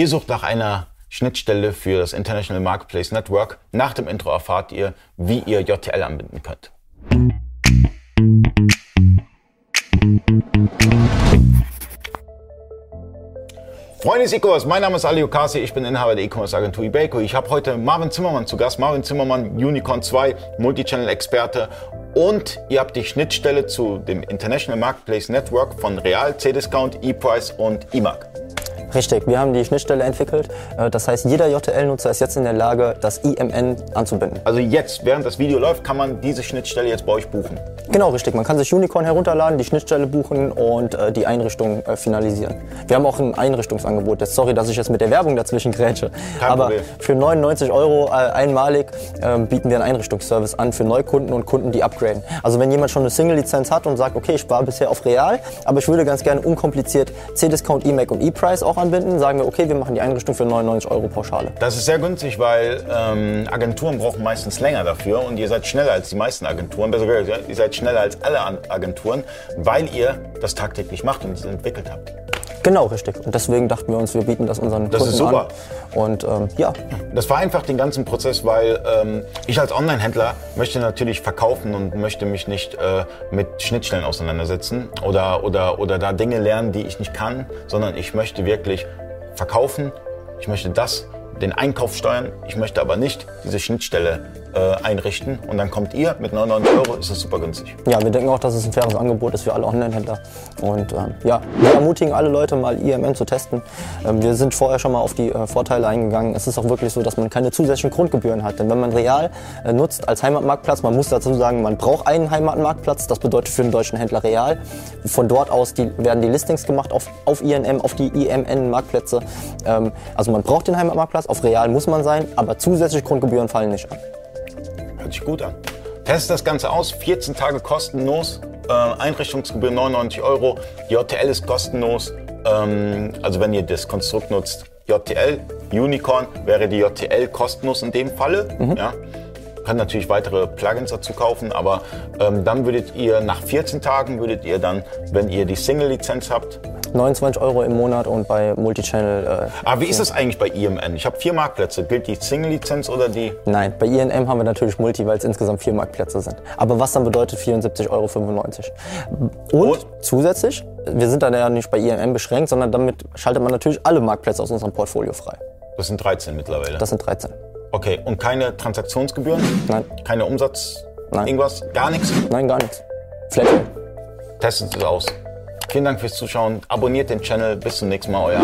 Ihr sucht nach einer Schnittstelle für das International Marketplace Network. Nach dem Intro erfahrt ihr, wie ihr JTL anbinden könnt. Freunde des E-Commerce, mein Name ist Ali Okasi, ich bin Inhaber der E-Commerce Agentur Ibeco. Ich habe heute Marvin Zimmermann zu Gast. Marvin Zimmermann, Unicorn 2, Multichannel-Experte und ihr habt die Schnittstelle zu dem International Marketplace Network von Real, C-Discount, ePrice und eMark. Richtig, wir haben die Schnittstelle entwickelt. Äh, das heißt, jeder JTL-Nutzer ist jetzt in der Lage, das IMN anzubinden. Also jetzt, während das Video läuft, kann man diese Schnittstelle jetzt bei euch buchen. Genau, richtig. Man kann sich Unicorn herunterladen, die Schnittstelle buchen und äh, die Einrichtung äh, finalisieren. Wir haben auch ein Einrichtungsangebot. Sorry, dass ich jetzt mit der Werbung dazwischen grätsche. Kein Aber Problem. für 99 Euro äh, einmalig ähm, bieten wir einen Einrichtungsservice an für Neukunden und Kunden, die upgraden. Also wenn jemand schon eine Single-Lizenz hat und sagt, okay, ich war bisher auf Real, aber ich würde ganz gerne unkompliziert C-Discount, E-Mac und E-Price auch anbinden, sagen wir, okay, wir machen die Einrichtung für 99 Euro Pauschale. Das ist sehr günstig, weil ähm, Agenturen brauchen meistens länger dafür und ihr seid schneller als die meisten Agenturen. Besser gesagt, ihr seid schneller als alle Agenturen, weil ihr das tagtäglich macht und es entwickelt habt. Genau, richtig. Und deswegen dachten wir uns, wir bieten das unseren Das Kunden ist super. an. Und ähm, ja, Das vereinfacht den ganzen Prozess, weil ähm, ich als Online-Händler möchte natürlich verkaufen und möchte mich nicht äh, mit Schnittstellen auseinandersetzen oder, oder, oder da Dinge lernen, die ich nicht kann, sondern ich möchte wirklich verkaufen. Ich möchte das, den Einkauf steuern. Ich möchte aber nicht diese Schnittstelle äh, einrichten. Und dann kommt ihr mit 99 Euro, ist es super günstig. ja, wir denken auch, dass es ein faires Angebot ist für alle Online-Händler. Und ähm, ja, wir ermutigen alle Leute mal IMN zu testen. Ähm, wir sind vorher schon mal auf die äh, Vorteile eingegangen. Es ist auch wirklich so, dass man keine zusätzlichen Grundgebühren hat. Denn wenn man Real äh, nutzt als Heimatmarktplatz, man muss dazu sagen, man braucht einen Heimatmarktplatz. Das bedeutet für den deutschen Händler Real. Von dort aus die, werden die Listings gemacht auf, auf INM, auf die IMN-Marktplätze. Ähm, also man braucht den Heimatmarktplatz, auf Real muss man sein, aber zusätzliche Grundgebühren fallen nicht an. Hört sich gut an. Testet das Ganze aus, 14 Tage kostenlos, äh, Einrichtungsgebühr 99 Euro, JTL ist kostenlos. Ähm, also wenn ihr das Konstrukt nutzt, JTL, Unicorn, wäre die JTL kostenlos in dem Falle. Ja. Könnt natürlich weitere Plugins dazu kaufen, aber ähm, dann würdet ihr nach 14 Tagen, würdet ihr dann, wenn ihr die Single-Lizenz habt, 29 Euro im Monat und bei Multichannel. Äh, aber wie ist das eigentlich bei IMN? Ich habe vier Marktplätze. Gilt die Single-Lizenz oder die? nein, bei INM haben wir natürlich Multi, weil es insgesamt vier Marktplätze sind. Aber was dann bedeutet 74,95 Euro. Und, Und? zusätzlich, wir sind dann ja nicht bei INM beschränkt, sondern damit schaltet man natürlich alle Marktplätze aus unserem Portfolio frei. Das sind 13 mittlerweile. Das sind 13. Okay, und keine Transaktionsgebühren? Nein. Keine Umsatz? Nein. Irgendwas? Gar nichts? Nein, gar nichts. Flatrate. Testet es aus. Vielen Dank fürs Zuschauen. Abonniert den Channel. Bis zum nächsten Mal. Euer.